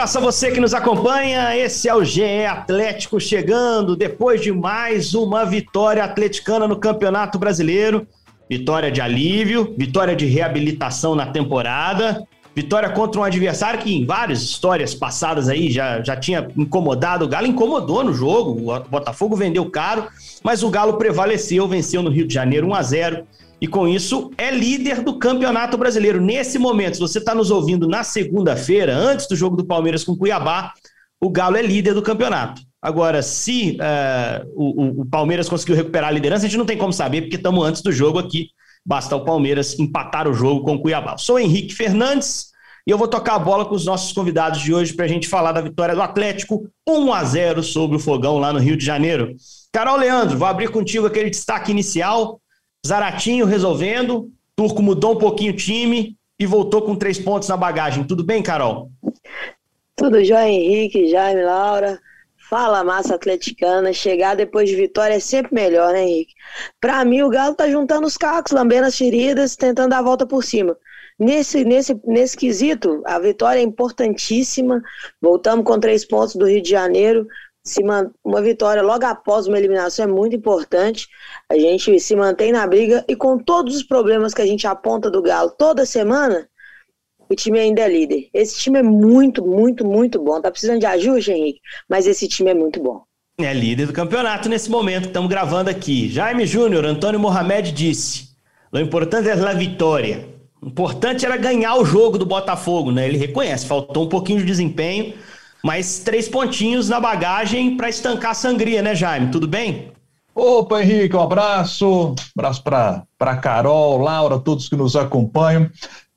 Abraço a você que nos acompanha. Esse é o GE Atlético chegando depois de mais uma vitória atleticana no Campeonato Brasileiro. Vitória de alívio, vitória de reabilitação na temporada, vitória contra um adversário que em várias histórias passadas aí já, já tinha incomodado. O Galo incomodou no jogo, o Botafogo vendeu caro, mas o Galo prevaleceu, venceu no Rio de Janeiro 1 a 0 e com isso é líder do Campeonato Brasileiro. Nesse momento, se você está nos ouvindo na segunda-feira, antes do jogo do Palmeiras com Cuiabá, o Galo é líder do campeonato. Agora, se uh, o, o, Palmeiras conseguiu recuperar a liderança, a gente não tem como saber, porque estamos antes do jogo aqui. Basta o Palmeiras empatar o jogo com o Cuiabá. Sou Henrique Fernandes e eu vou tocar a bola com os nossos convidados de hoje para a gente falar da vitória do Atlético 1 a 0 sobre o Fogão lá no Rio de Janeiro. Carol Leandro, vou abrir contigo aquele destaque inicial Zaratinho resolvendo, Turco mudou um pouquinho o time e voltou com três pontos na bagagem. Tudo bem, Carol? Tudo jóia, Henrique, Jaime, Laura. Fala, massa atleticana. Chegar depois de vitória é sempre melhor, né, Henrique? Pra mim, o Galo tá juntando os cacos, lambendo as feridas, tentando dar a volta por cima. Nesse, nesse, nesse quesito, a vitória é importantíssima. Voltamos com três pontos do Rio de Janeiro se uma vitória logo após uma eliminação é muito importante. A gente se mantém na briga e com todos os problemas que a gente aponta do Galo toda semana, o time ainda é líder. Esse time é muito, muito, muito bom. Tá precisando de ajuste, Henrique, mas esse time é muito bom. É líder do campeonato nesse momento que estamos gravando aqui. Jaime Júnior, Antônio Mohamed disse: o importante é a vitória. O importante era ganhar o jogo do Botafogo, né? Ele reconhece, faltou um pouquinho de desempenho mas três pontinhos na bagagem para estancar a sangria, né, Jaime? Tudo bem? Opa, Henrique, um abraço. Abraço para Carol, Laura, todos que nos acompanham.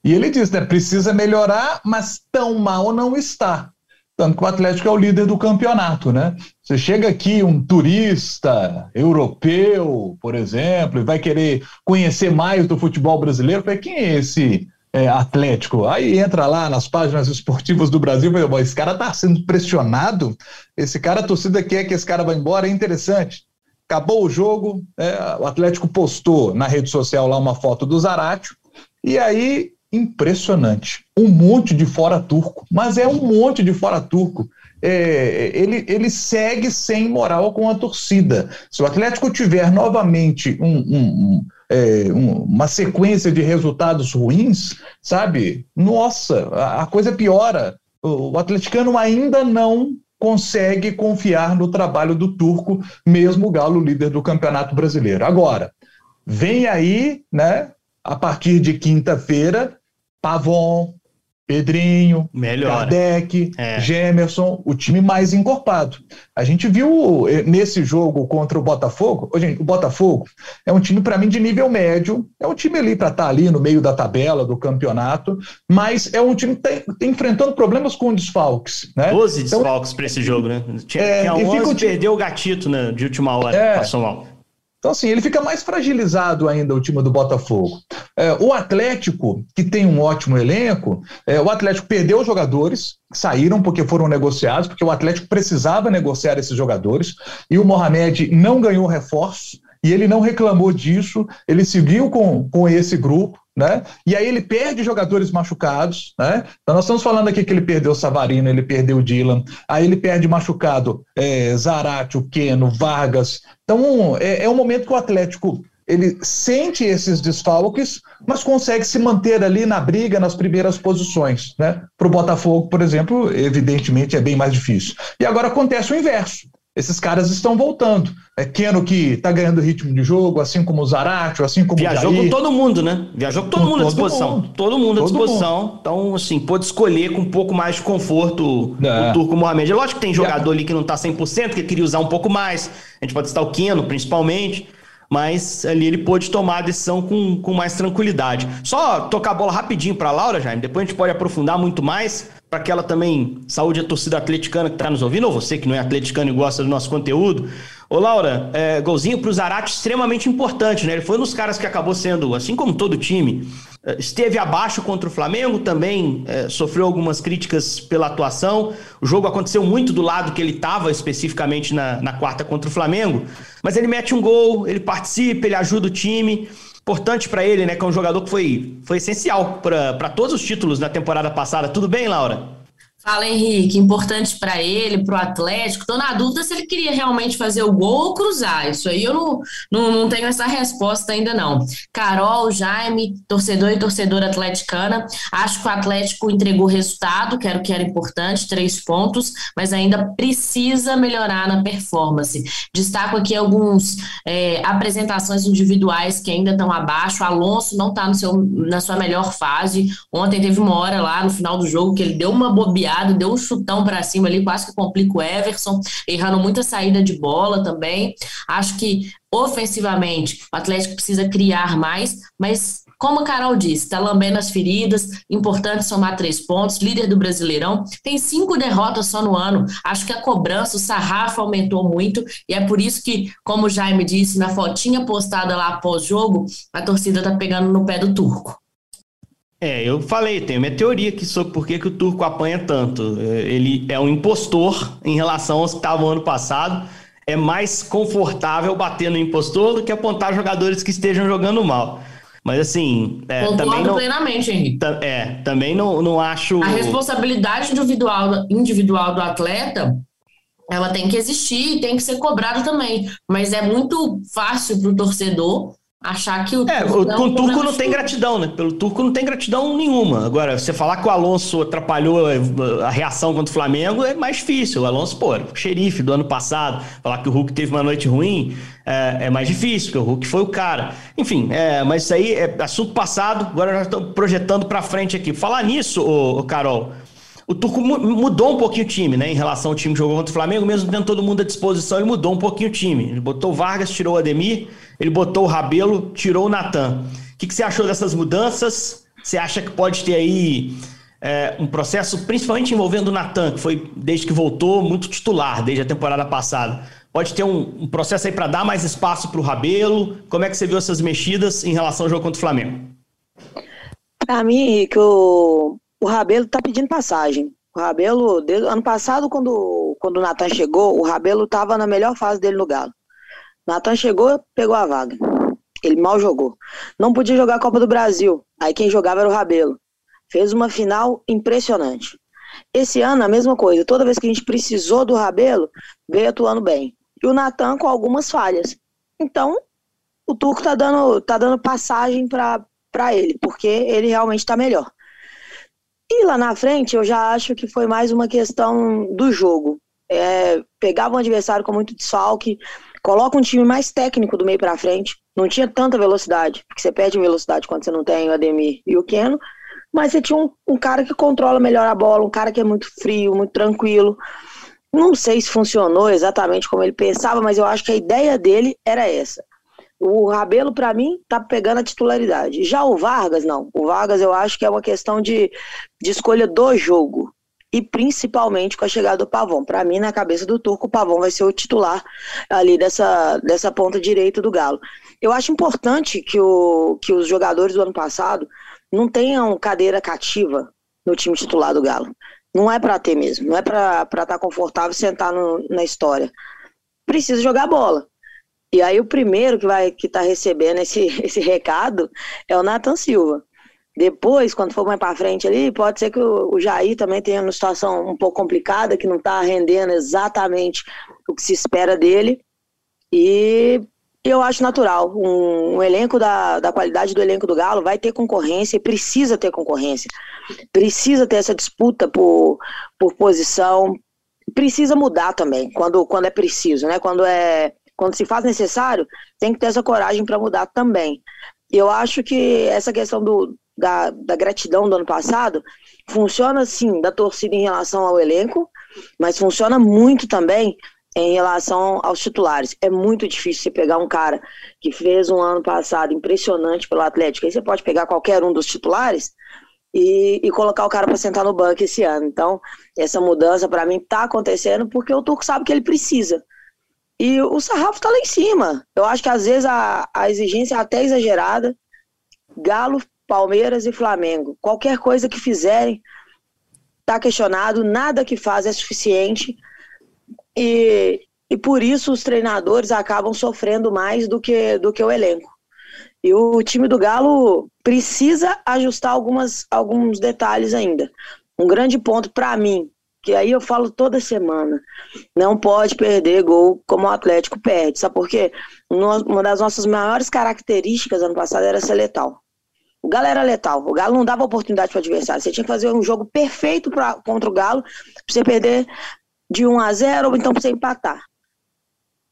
E ele diz, né? Precisa melhorar, mas tão mal não está. Tanto que o Atlético é o líder do campeonato, né? Você chega aqui, um turista europeu, por exemplo, e vai querer conhecer mais do futebol brasileiro, quem é esse é, Atlético. Aí entra lá nas páginas esportivas do Brasil fala, esse cara tá sendo pressionado, esse cara, a torcida quer que esse cara vá embora, é interessante. Acabou o jogo, é, o Atlético postou na rede social lá uma foto do Zaratio, e aí, impressionante, um monte de fora turco, mas é um monte de fora turco. É, ele, ele segue sem moral com a torcida. Se o Atlético tiver novamente um, um, é, uma sequência de resultados ruins, sabe? Nossa, a, a coisa piora. O, o atleticano ainda não consegue confiar no trabalho do turco, mesmo o Galo líder do Campeonato Brasileiro. Agora, vem aí, né, a partir de quinta-feira, Pavon, Pedrinho, Melhor. Kardec, é. Gemerson, o time mais encorpado. A gente viu eh, nesse jogo contra o Botafogo, gente, o Botafogo é um time para mim de nível médio, é um time ali para estar tá ali no meio da tabela do campeonato, mas é um time que está tá enfrentando problemas com desfalques, né? 12 então, desfalques para esse jogo, né? Tinha, é, tinha 11 e perdeu o gatito né, de última hora, é, passou mal. Então, assim, ele fica mais fragilizado ainda, o time do Botafogo. É, o Atlético, que tem um ótimo elenco, é, o Atlético perdeu os jogadores, saíram porque foram negociados, porque o Atlético precisava negociar esses jogadores, e o Mohamed não ganhou reforço, e ele não reclamou disso, ele seguiu com, com esse grupo, né? E aí ele perde jogadores machucados, né? Então nós estamos falando aqui que ele perdeu o Savarino, ele perdeu o Dylan, aí ele perde machucado é, Zarate, o Keno, Vargas. Então é, é um momento que o Atlético ele sente esses desfalques, mas consegue se manter ali na briga nas primeiras posições, né? Para o Botafogo, por exemplo, evidentemente é bem mais difícil. E agora acontece o inverso. Esses caras estão voltando. É Keno que está ganhando ritmo de jogo, assim como o Zarate, assim como Viajou o Jair. com todo mundo, né? Viajou com todo com mundo à disposição. Mundo. Todo mundo à disposição. Mundo. Então, assim, pôde escolher com um pouco mais de conforto é. o Turco Mohamed. É lógico que tem jogador ali que não está 100%, que queria usar um pouco mais. A gente pode citar o Keno, principalmente mas ali ele pôde tomar a decisão com, com mais tranquilidade. Só tocar a bola rapidinho para Laura, Jaime, depois a gente pode aprofundar muito mais, para que ela também saúde a torcida atleticana que está nos ouvindo, ou você que não é atleticano e gosta do nosso conteúdo. Ô Laura, é, golzinho para o Zarate extremamente importante, né? Ele foi um dos caras que acabou sendo, assim como todo time, é, esteve abaixo contra o Flamengo, também é, sofreu algumas críticas pela atuação. O jogo aconteceu muito do lado que ele estava, especificamente na, na quarta contra o Flamengo. Mas ele mete um gol, ele participa, ele ajuda o time. Importante para ele, né? Que é um jogador que foi, foi essencial para todos os títulos na temporada passada. Tudo bem, Laura? Fala, Henrique. Importante para ele, para o Atlético. Estou na dúvida se ele queria realmente fazer o gol ou cruzar. Isso aí eu não, não, não tenho essa resposta ainda, não. Carol, Jaime, torcedor e torcedora atleticana. Acho que o Atlético entregou resultado, que era o que era importante, três pontos, mas ainda precisa melhorar na performance. Destaco aqui alguns é, apresentações individuais que ainda estão abaixo. O Alonso não está na sua melhor fase. Ontem teve uma hora lá no final do jogo que ele deu uma bobeada deu um chutão para cima ali, quase que complica o Everson, errando muita saída de bola também. Acho que ofensivamente o Atlético precisa criar mais, mas como a Carol disse, está lambendo as feridas, importante somar três pontos, líder do Brasileirão, tem cinco derrotas só no ano. Acho que a cobrança, o sarrafo aumentou muito, e é por isso que, como o Jaime disse, na fotinha postada lá após jogo, a torcida está pegando no pé do turco. É, eu falei, tenho minha teoria aqui sobre por que, que o turco apanha tanto. É, ele é um impostor em relação aos que estavam ano passado. É mais confortável bater no impostor do que apontar jogadores que estejam jogando mal. Mas assim. É, Concordo também não, plenamente, Henrique. É, também não, não acho. A responsabilidade individual, individual do atleta ela tem que existir e tem que ser cobrada também. Mas é muito fácil para o torcedor achar que o é, o, com o turco não tem gratidão, né? Pelo turco não tem gratidão nenhuma. Agora, você falar que o Alonso atrapalhou a reação contra o Flamengo é mais difícil. O Alonso, pô, xerife do ano passado, falar que o Hulk teve uma noite ruim é, é mais difícil, porque o Hulk foi o cara. Enfim, é, mas isso aí é assunto passado. Agora nós estamos projetando para frente aqui. Falar nisso, ô, ô Carol. O Turco mudou um pouquinho o time, né? Em relação ao time que jogou contra o Flamengo, mesmo tendo todo mundo à disposição, ele mudou um pouquinho o time. Ele botou o Vargas, tirou o Ademir, ele botou o Rabelo, tirou o Natan. O que, que, você achou dessas mudanças? Você acha que pode ter aí é, um processo, principalmente envolvendo o Natan, que foi, desde que voltou, muito titular, desde a temporada passada. Pode ter um, um processo aí para dar mais espaço para o Rabelo? Como é que você viu essas mexidas em relação ao jogo contra o Flamengo? Para mim, que o, o Rabelo tá pedindo passagem. O Rabelo, desde, ano passado, quando, quando o Natan chegou, o Rabelo estava na melhor fase dele no Galo. Natan chegou, pegou a vaga. Ele mal jogou. Não podia jogar a Copa do Brasil. Aí quem jogava era o Rabelo. Fez uma final impressionante. Esse ano, a mesma coisa. Toda vez que a gente precisou do Rabelo, veio atuando bem. E o Natan com algumas falhas. Então, o Turco tá dando, tá dando passagem para ele, porque ele realmente está melhor. E lá na frente, eu já acho que foi mais uma questão do jogo. É, pegava um adversário com muito desfalque, coloca um time mais técnico do meio para frente. Não tinha tanta velocidade, porque você perde velocidade quando você não tem o Ademir e o Keno, mas você tinha um, um cara que controla melhor a bola, um cara que é muito frio, muito tranquilo. Não sei se funcionou exatamente como ele pensava, mas eu acho que a ideia dele era essa. O Rabelo, para mim, tá pegando a titularidade. Já o Vargas, não. O Vargas, eu acho que é uma questão de, de escolha do jogo. E principalmente com a chegada do Pavão. Para mim, na cabeça do Turco, o Pavão vai ser o titular ali dessa, dessa ponta direita do Galo. Eu acho importante que, o, que os jogadores do ano passado não tenham cadeira cativa no time titular do Galo. Não é para ter mesmo. Não é para estar tá confortável sentar no, na história. Precisa jogar bola. E aí o primeiro que vai que está recebendo esse, esse recado é o Nathan Silva. Depois, quando for mais para frente ali, pode ser que o, o Jair também tenha uma situação um pouco complicada, que não está rendendo exatamente o que se espera dele. E eu acho natural. Um, um, elenco da, da qualidade do elenco do Galo vai ter concorrência e precisa ter concorrência. Precisa ter essa disputa por, por posição, precisa mudar também, quando, quando é preciso, né? Quando é quando se faz necessário, tem que ter essa coragem para mudar também. Eu acho que essa questão do, da, da gratidão do ano passado funciona sim da torcida em relação ao elenco, mas funciona muito também em relação aos titulares. É muito difícil você pegar um cara que fez um ano passado impressionante pelo Atlético, aí você pode pegar qualquer um dos titulares e, e colocar o cara para sentar no banco esse ano. Então, essa mudança para mim está acontecendo porque o Turco sabe que ele precisa. E o sarrafo está lá em cima. Eu acho que às vezes a, a exigência é até exagerada. Galo, Palmeiras e Flamengo. Qualquer coisa que fizerem está questionado, nada que faz é suficiente. E, e por isso os treinadores acabam sofrendo mais do que, do que o elenco. E o time do Galo precisa ajustar algumas, alguns detalhes ainda. Um grande ponto para mim, que aí eu falo toda semana, não pode perder gol como o Atlético perde. Sabe por quê? Uma das nossas maiores características ano passado era ser letal. O Galo era letal. O Galo não dava oportunidade para o adversário. Você tinha que fazer um jogo perfeito pra, contra o Galo para você perder de 1 a 0 ou então para você empatar.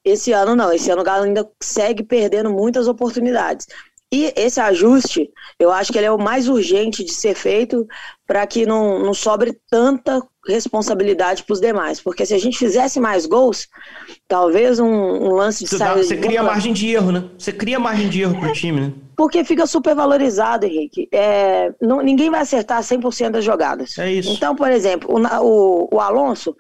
Esse ano não, esse ano o Galo ainda segue perdendo muitas oportunidades. E esse ajuste, eu acho que ele é o mais urgente de ser feito para que não, não sobre tanta responsabilidade para os demais. Porque se a gente fizesse mais gols, talvez um, um lance de você saída. Você cria margem de erro, né? Você cria margem de erro para o time, né? Porque fica super valorizado, Henrique. É, não, ninguém vai acertar 100% das jogadas. É isso. Então, por exemplo, o, o, o Alonso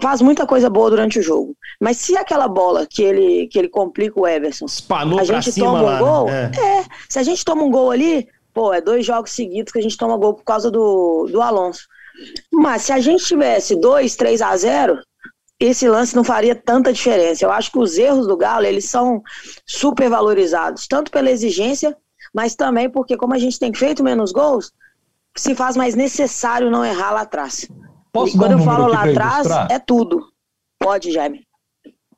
faz muita coisa boa durante o jogo. Mas se aquela bola que ele, que ele complica o Everson, Espanou a gente toma lá, um gol, né? é. se a gente toma um gol ali, pô, é dois jogos seguidos que a gente toma gol por causa do, do Alonso. Mas se a gente tivesse 2, 3 a 0, esse lance não faria tanta diferença. Eu acho que os erros do Galo, eles são super valorizados, tanto pela exigência, mas também porque como a gente tem feito menos gols, se faz mais necessário não errar lá atrás. Posso e quando um eu falo lá atrás, é tudo. Pode, Jaime.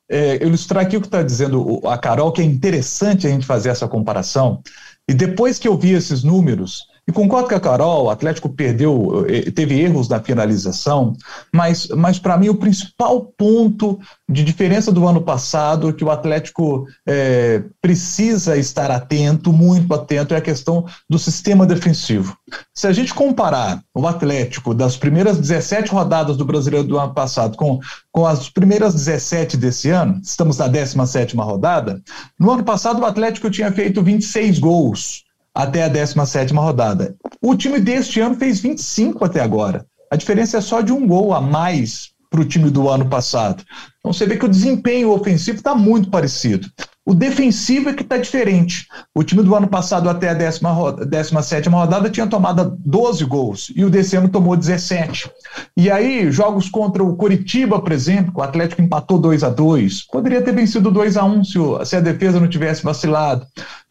é, ilustrar aqui o que está dizendo a Carol, que é interessante a gente fazer essa comparação. E depois que eu vi esses números, e concordo com a Carol, o Atlético perdeu, eh, teve erros na finalização, mas, mas para mim o principal ponto de diferença do ano passado, que o Atlético eh, precisa estar atento, muito atento, é a questão do sistema defensivo. Se a gente comparar o Atlético das primeiras 17 rodadas do Brasileiro do ano passado com, com as primeiras 17 desse ano, estamos na 17ª rodada, no ano passado o Atlético tinha feito 26 gols até a 17ª rodada. O time deste ano fez 25 até agora. A diferença é só de um gol a mais para o time do ano passado. Então você vê que o desempenho ofensivo está muito parecido. O defensivo é que está diferente. O time do ano passado, até a 17 rodada, tinha tomado 12 gols e o desse ano tomou 17. E aí, jogos contra o Coritiba, por exemplo, o Atlético empatou 2 a 2 Poderia ter vencido 2 a 1 se, o- se a defesa não tivesse vacilado.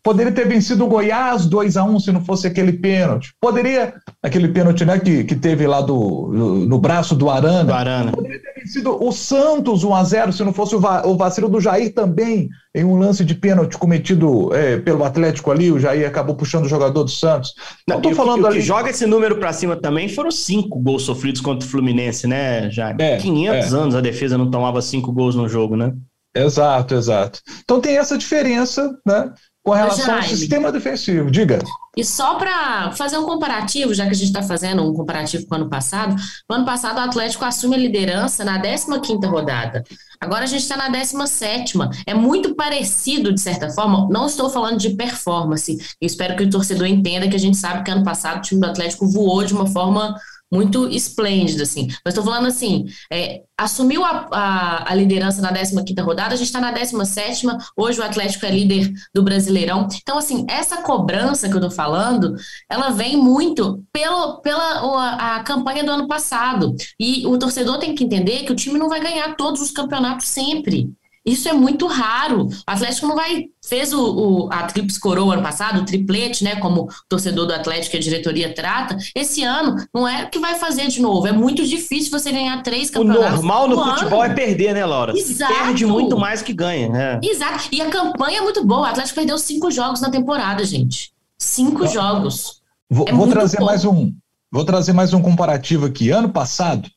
Poderia ter vencido o Goiás 2 a 1 se não fosse aquele pênalti. Poderia, aquele pênalti né, que, que teve lá do, no, no braço do Arana. Do Arana. Poderia ter vencido o Santos 1 a 0 se não fosse o, va o vacilo do Jair também, em um lance de pênalti cometido é, pelo Atlético ali. O Jair acabou puxando o jogador do Santos. Não, tô o que- falando o que ali. joga esse número pra cima também foram cinco gols sofridos contra o Fluminense, né, Jaime? É, 500 anos a defesa não tomava cinco gols no jogo, né? Exato, exato. Então tem essa diferença, né? Com relação ao sistema defensivo. Diga. E só para fazer um comparativo, já que a gente está fazendo um comparativo com o ano passado, no ano passado o Atlético assume a liderança na 15ª rodada. Agora a gente está na 17ª. É muito parecido, de certa forma. Não estou falando de performance. Eu espero que o torcedor entenda que a gente sabe que ano passado o time do Atlético voou de uma forma muito esplêndida, assim. Mas estou falando assim, é, assumiu a, a, a liderança na 15ª rodada, a gente está na 17ª, hoje o Atlético é líder do Brasileirão. Então, assim, essa cobrança que eu tô falando, ela vem muito pelo, pela a, a campanha do ano passado. E o torcedor tem que entender que o time não vai ganhar todos os campeonatos sempre. Isso é muito raro. O Atlético não vai. Fez o, o- a Tríplice Coroa ano passado, o triplete, né? Como o torcedor do Atlético e a diretoria trata. Esse ano não é que vai fazer de novo. É muito difícil você ganhar três O campeonatos. normal no no futebol ano. é perder, né, Laura? Se Exato. perde muito mais que ganha, né? Exato. E a campanha é muito boa. O Atlético perdeu cinco jogos na temporada, gente. Cinco jogos. Vou, É vou muito trazer pouco. mais um. Vou trazer mais um comparativo aqui. Ano passado,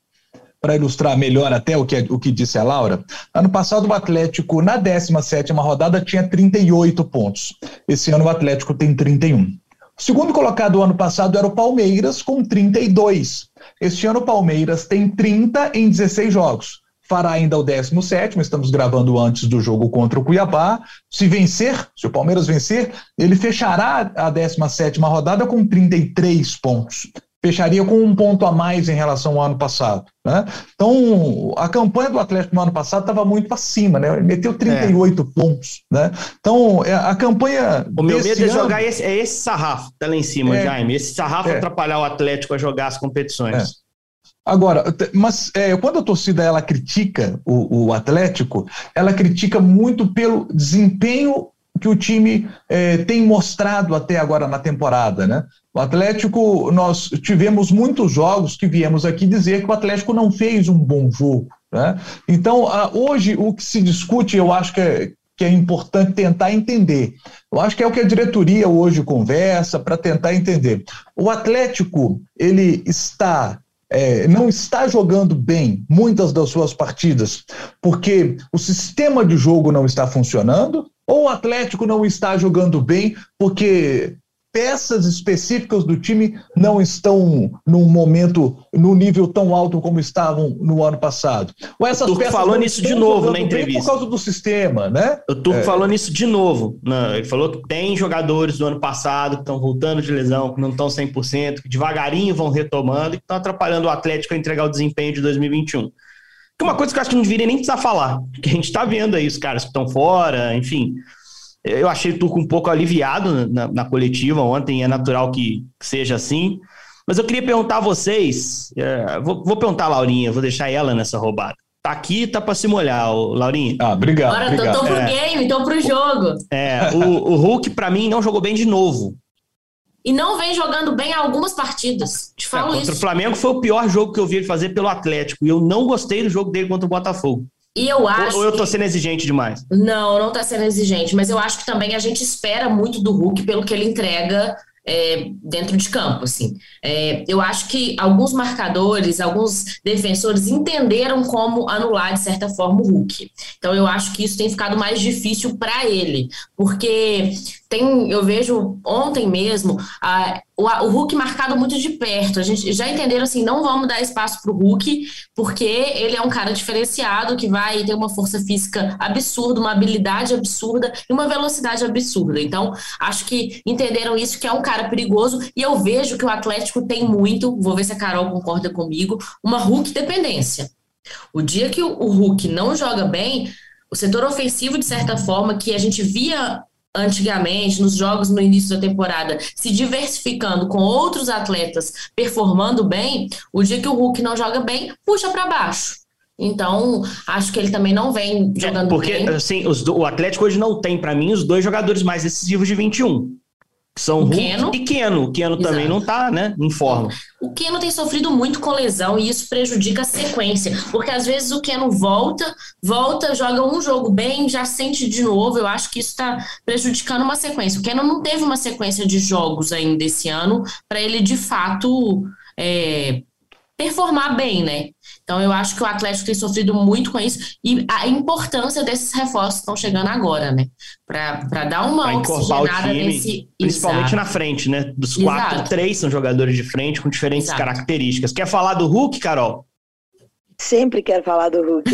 para ilustrar melhor até o que, o que disse a Laura. Ano passado, o Atlético, na 17 rodada, tinha 38 pontos. Esse ano, o Atlético tem 31. O segundo colocado do ano passado era o Palmeiras, com 32. Este ano, o Palmeiras tem 30 em 16 jogos fará ainda o 17, estamos gravando antes do jogo contra o Cuiabá. Se vencer, se o Palmeiras vencer, ele fechará a 17 rodada com 33 pontos. Fecharia com um ponto a mais em relação ao ano passado. Né? Então, a campanha do Atlético no ano passado estava muito acima, né? Ele meteu 38 é. pontos. Né? Então, é, a campanha. O meu medo é jogar esse, é esse sarrafo, tá lá em cima, é, Jaime. Esse sarrafo é. atrapalhar o Atlético a jogar as competições. É. Agora, mas é, quando a torcida ela critica o, o, Atlético, ela critica muito pelo desempenho que o time é, tem mostrado até agora na temporada, né? O Atlético, nós tivemos muitos jogos que viemos aqui dizer que o Atlético não fez um bom jogo, né? Então, a, hoje o que se discute, eu acho que é, que é importante tentar entender. Eu acho que é o que a diretoria hoje conversa para tentar entender. O Atlético, ele está é, não está jogando bem muitas das suas partidas porque o sistema de jogo não está funcionando, ou o Atlético não está jogando bem porque peças específicas do time não estão num momento, no nível tão alto como estavam no ano passado. Ou essas o Turco falou nisso de novo na entrevista. Por causa do sistema, né? O Turco é. falou nisso de novo. Ele falou que tem jogadores do ano passado que estão voltando de lesão, que não estão 100%, que devagarinho vão retomando e que estão atrapalhando o Atlético a entregar o desempenho de 2021. Que é uma coisa que eu acho que não deveria nem precisar falar, porque a gente está vendo aí os caras que estão fora, enfim. Eu achei o Turco um pouco aliviado na, na coletiva ontem, é natural que seja assim. Mas eu queria perguntar a vocês, é, vou, vou, perguntar a Laurinha, vou deixar ela nessa roubada. Tá aqui, tá para se molhar, Laurinha. Ah, obrigado. Agora obrigado. tô, tô pro é, game, tô pro jogo. É, o, o Hulk para mim não jogou bem de novo. E não vem jogando bem algumas partidas. Te falo é, contra isso. O Flamengo foi o pior jogo que eu vi ele fazer pelo Atlético. E eu não gostei do jogo dele contra o Botafogo. E eu acho. Ou eu tô sendo exigente demais? Não, não tá sendo exigente, mas eu acho que também a gente espera muito do Hulk pelo que ele entrega é, dentro de campo, assim. É, eu acho que alguns marcadores, alguns defensores entenderam como anular, de certa forma, o Hulk. Então, eu acho que isso tem ficado mais difícil para ele, porque tem, eu vejo ontem mesmo a, o, o, Hulk marcado muito de perto. A gente já entenderam assim, não vamos dar espaço para o Hulk, porque ele é um cara diferenciado que vai ter uma força física absurda, uma habilidade absurda e uma velocidade absurda. Então, acho que entenderam isso, que é um cara perigoso, e eu vejo que o Atlético tem muito, vou ver se a Carol concorda comigo, uma Hulk dependência. O dia que o Hulk não joga bem, o setor ofensivo, de certa forma, que a gente via antigamente, nos jogos no início da temporada, se diversificando com outros atletas performando bem, o dia que o Hulk não joga bem, puxa para baixo. Então, acho que ele também não vem é, jogando é, porque, bem. Porque, assim, os, o Atlético hoje não tem, para mim, os dois jogadores mais decisivos de 21 são o Keno. e Keno. O Keno Exato. também não tá, né, em forma. O Keno tem sofrido muito com lesão e isso prejudica a sequência, porque às vezes o Keno volta, volta, joga um jogo bem, já sente de novo. Eu acho que isso está prejudicando uma sequência. O Keno não teve uma sequência de jogos ainda esse ano para ele de fato é, performar bem, né? Então eu acho que o Atlético tem sofrido muito com isso e a importância desses reforços que estão chegando agora, né? Para dar uma pra oxigenada time, nesse. Principalmente Exato. na frente, né? Dos quatro, Exato. três são jogadores de frente com diferentes Exato. características. Quer falar do Hulk, Carol? Sempre quero falar do Hulk.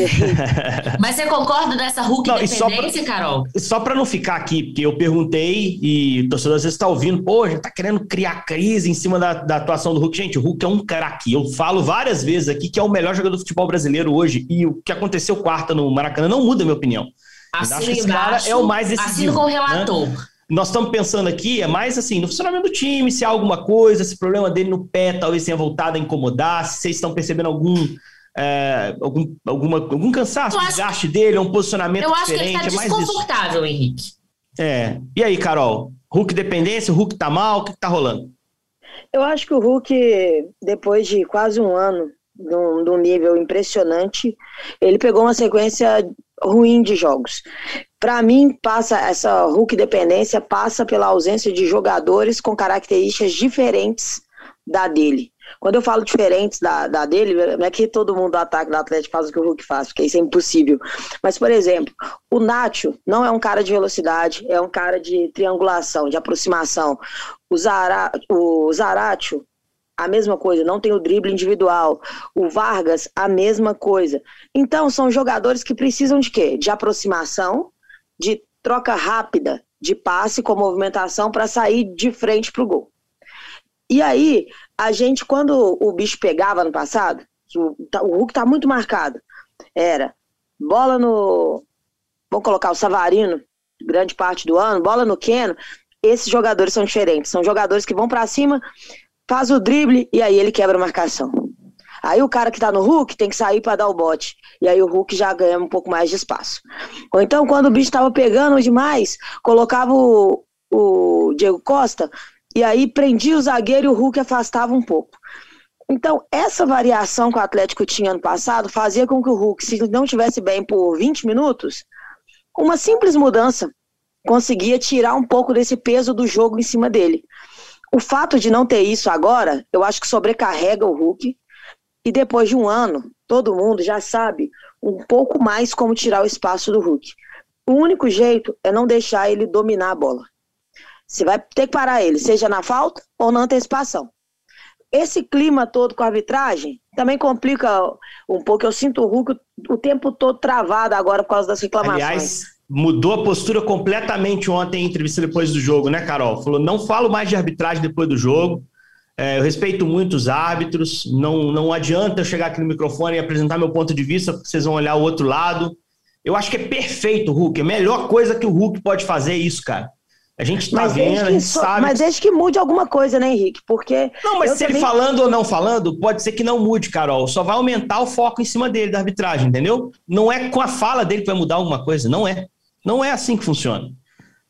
Mas você concorda dessa Hulk não, independência, pra, Carol? Só para não ficar aqui, porque eu perguntei e o torcedor às vezes está ouvindo, pô, a gente tá querendo criar crise em cima da, da atuação do Hulk. Gente, o Hulk é um craque. Eu falo várias vezes aqui que é o melhor jogador do futebol brasileiro hoje e o que aconteceu quarta no Maracanã não muda a minha opinião. Assino acho que esse cara é o mais decisivo. Assino com o relator. Né? nós estamos pensando aqui é mais assim no funcionamento do time, se há alguma coisa, se o problema dele no pé talvez tenha voltado a incomodar, se vocês estão percebendo algum é, algum, alguma, algum cansaço, desgaste dele, um posicionamento eu diferente. Eu acho que ele tá é desconfortável, Henrique. É. E aí, Carol? Hulk dependência, o Hulk tá mal, o que tá rolando? Eu acho que o Hulk, depois de quase um ano, de um, nível impressionante, ele pegou uma sequência ruim de jogos. Para mim, passa essa Hulk dependência passa pela ausência de jogadores com características diferentes da dele. Quando eu falo diferentes da, da dele, não é que todo mundo do ataque do Atlético faz o que o Hulk faz, porque isso é impossível. Mas, por exemplo, o Nacho não é um cara de velocidade, é um cara de triangulação, de aproximação. O, Zara, o Zaratio, a mesma coisa, não tem o drible individual. O Vargas, a mesma coisa. Então, são jogadores que precisam de quê? De aproximação, de troca rápida de passe com movimentação para sair de frente para o gol. E aí, a gente, quando o bicho pegava no passado, o, tá, o Hulk tá muito marcado, era bola no. Vamos colocar o Savarino, grande parte do ano, bola no Keno. Esses jogadores são diferentes. São jogadores que vão para cima, faz o drible e aí ele quebra a marcação. Aí o cara que tá no Hulk tem que sair para dar o bote. E aí o Hulk já ganha um pouco mais de espaço. Ou então, quando o bicho tava pegando demais, colocava o, o Diego Costa e aí prendia o zagueiro e o Hulk afastava um pouco. Então, essa variação que o Atlético tinha ano passado fazia com que o Hulk, se não tivesse bem por 20 minutos, uma simples mudança conseguia tirar um pouco desse peso do jogo em cima dele. O fato de não ter isso agora, eu acho que sobrecarrega o Hulk. E depois de um ano, todo mundo já sabe um pouco mais como tirar o espaço do Hulk. O único jeito é não deixar ele dominar a bola. Você vai ter que parar ele, seja na falta ou na antecipação. Esse clima todo com a arbitragem também complica um pouco. Eu sinto o Hulk o tempo todo travado agora por causa das reclamações. Aliás, mudou a postura completamente ontem em entrevista depois do jogo, né, Carol? Falou: não falo mais de arbitragem depois do jogo. É, eu respeito muito os árbitros. Não, não adianta eu chegar aqui no microfone e apresentar meu ponto de vista, porque vocês vão olhar o outro lado. Eu acho que é perfeito o Hulk. A melhor coisa que o Hulk pode fazer é isso, cara. A gente tá mas vendo, a gente sabe. Mas desde que mude alguma coisa, né, Henrique? Porque. Não, mas se também... ele falando ou não falando, pode ser que não mude, Carol. Só vai aumentar o foco em cima dele, da arbitragem, entendeu? Não é com a fala dele que vai mudar alguma coisa. Não é. Não é assim que funciona.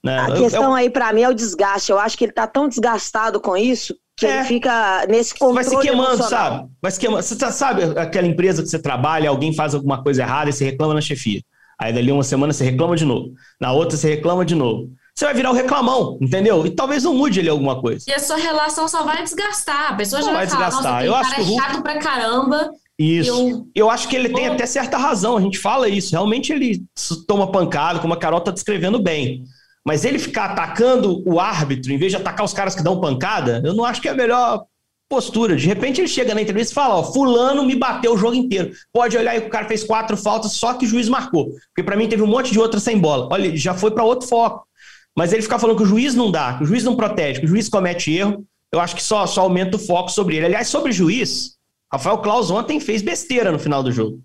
Né? A questão eu... aí, para mim, é o desgaste. Eu acho que ele tá tão desgastado com isso que é. ele fica nesse controle Vai se queimando, emocional. sabe? Vai se queimando. Você sabe aquela empresa que você trabalha, alguém faz alguma coisa errada e você reclama na chefia. Aí dali uma semana você reclama de novo. Na outra você reclama de novo você vai virar o um reclamão, entendeu? E talvez não mude ali alguma coisa. E a sua relação só vai desgastar. A pessoa já vai, vai falar, desgastar. eu acho cara que o Hulk... é chato pra caramba. Isso. Eu... eu acho que ele tem até certa razão. A gente fala isso. Realmente ele toma pancada, como a Carol tá descrevendo bem. Mas ele ficar atacando o árbitro em vez de atacar os caras que dão pancada, eu não acho que é a melhor postura. De repente ele chega na entrevista e fala: Ó, Fulano me bateu o jogo inteiro. Pode olhar aí que o cara fez quatro faltas, só que o juiz marcou. Porque para mim teve um monte de outras sem bola. Olha, já foi para outro foco. Mas ele ficar falando que o juiz não dá, que o juiz não protege, que o juiz comete erro, eu acho que só, só aumenta o foco sobre ele. Aliás, sobre juiz, Rafael Claus ontem fez besteira no final do jogo.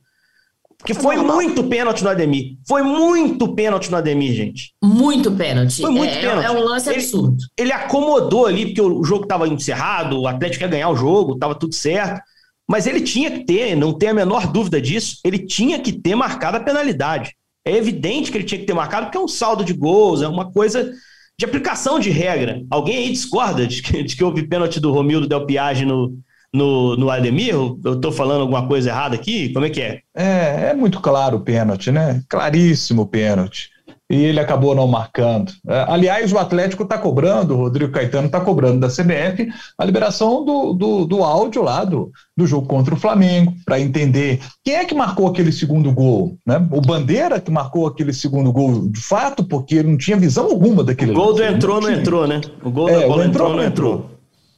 Porque foi muito pênalti no Ademir. Foi muito pênalti no Ademir, gente. Muito pênalti. Foi muito é, pênalti. É um lance ele, absurdo. Ele acomodou ali, porque o jogo estava encerrado, o Atlético ia ganhar o jogo, estava tudo certo. Mas ele tinha que ter, não tem a menor dúvida disso, ele tinha que ter marcado a penalidade. É evidente que ele tinha que ter marcado, porque é um saldo de gols, é uma coisa de aplicação de regra. Alguém aí discorda de que, de que houve pênalti do Romildo Del Piage no, no, no Ademir? Eu estou falando alguma coisa errada aqui? Como é que é? É, é muito claro o pênalti, né? Claríssimo o pênalti e ele acabou não marcando. É, aliás, o Atlético está cobrando, o Rodrigo Caetano está cobrando da CBF a liberação do, do, do áudio lá do, do jogo contra o Flamengo, para entender quem é que marcou aquele segundo gol. Né? O Bandeira que marcou aquele segundo gol de fato, porque ele não tinha visão alguma daquele O gol do entrou, não, não entrou, né? O gol é, da bola entrou, não entrou. entrou.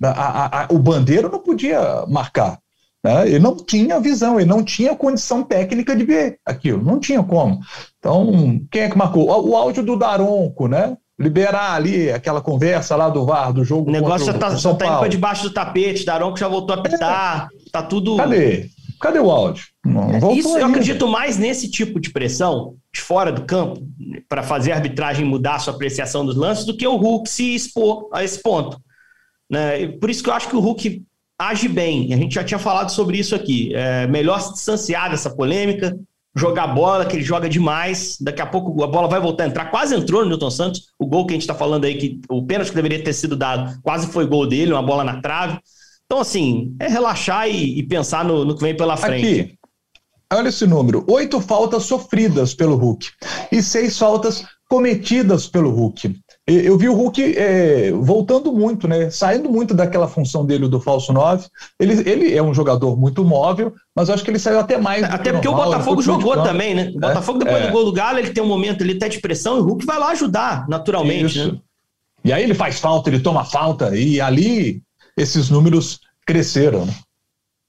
A, a, a, o Bandeira não podia marcar. Né? Ele não tinha visão, ele não tinha condição técnica de ver aquilo, não tinha como. Então, quem é que marcou? O áudio do Daronco, né? Liberar ali aquela conversa lá do VAR, do jogo. O negócio já tá, só tá indo para debaixo do tapete, Daronco já voltou a pitar, é. tá tudo. Cadê? Cadê o áudio? Não, Isso eu acredito mais nesse tipo de pressão de fora do campo para fazer a arbitragem mudar a sua apreciação dos lances do que o Hulk se expor a esse ponto. Né? Por isso que eu acho que o Hulk age bem. A gente já tinha falado sobre isso aqui. É melhor se distanciar dessa polêmica, jogar bola, que ele joga demais. Daqui a pouco a bola vai voltar a entrar. Quase entrou no Newton Santos. O gol que a gente está falando aí, que o pênalti que deveria ter sido dado, quase foi gol dele, uma bola na trave. Então, assim, é relaxar e, e pensar no, no, que vem pela frente. Aqui, olha esse número: oito faltas sofridas pelo Hulk e seis faltas cometidas pelo Hulk. Eu vi o Hulk é, voltando muito, né? Saindo muito daquela função dele do falso 9. Ele, ele é um jogador muito móvel, mas eu acho que ele saiu até mais. Até porque normal, o Botafogo jogou também, né? O Botafogo, depois é. do gol do Galo, ele tem um momento ali até de pressão e o Hulk vai lá ajudar, naturalmente. Né? E aí ele faz falta, ele toma falta, e ali esses números cresceram. Né?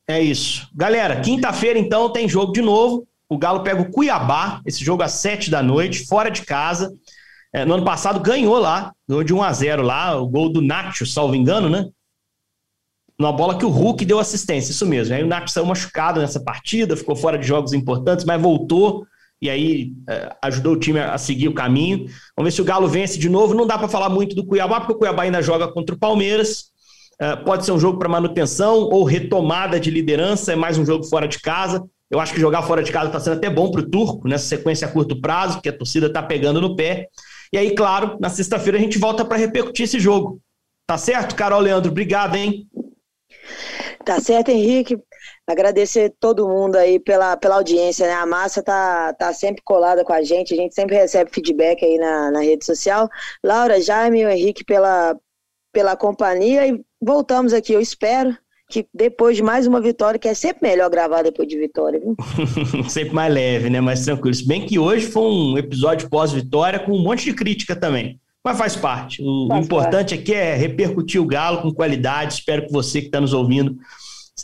É isso. Galera, quinta-feira, então, tem jogo de novo. O Galo pega o Cuiabá, esse jogo às sete da noite, fora de casa. É, no ano passado ganhou lá, ganhou de 1 a 0 lá, o gol do Nacho, salvo engano, né? Numa bola que o Hulk deu assistência, isso mesmo. Aí o Nacho saiu machucado nessa partida, ficou fora de jogos importantes, mas voltou e aí é, ajudou o time a seguir o caminho. Vamos ver se o Galo vence de novo. Não dá para falar muito do Cuiabá, porque o Cuiabá ainda joga contra o Palmeiras. É, pode ser um jogo para manutenção ou retomada de liderança, é mais um jogo fora de casa. Eu acho que jogar fora de casa está sendo até bom para o Turco, nessa sequência a curto prazo, que a torcida está pegando no pé. E aí, claro, na sexta-feira a gente volta para repercutir esse jogo. Tá certo, Carol Leandro? Obrigado, hein? Tá certo, Henrique. Agradecer todo mundo aí pela, pela audiência, né? A massa tá, tá sempre colada com a gente, a gente sempre recebe feedback aí na, na rede social. Laura, Jaime e o Henrique pela, pela companhia e voltamos aqui, eu espero, que depois de mais uma vitória, que é sempre melhor gravar depois de vitória, viu? sempre mais leve, né? Mais tranquilo. Se bem que hoje foi um episódio pós-vitória com um monte de crítica também. Mas faz parte. O, faz importante parte. aqui é repercutir o Galo com qualidade. Espero que você que está nos ouvindo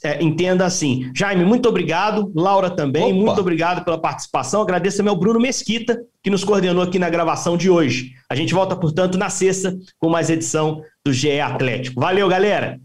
é, entenda assim. Jaime, muito obrigado. Laura também, Opa. muito obrigado pela participação. Agradeço também ao Bruno Mesquita, que nos coordenou aqui na gravação de hoje. A gente volta, portanto, na sexta com mais edição do GE Atlético. Valeu, galera!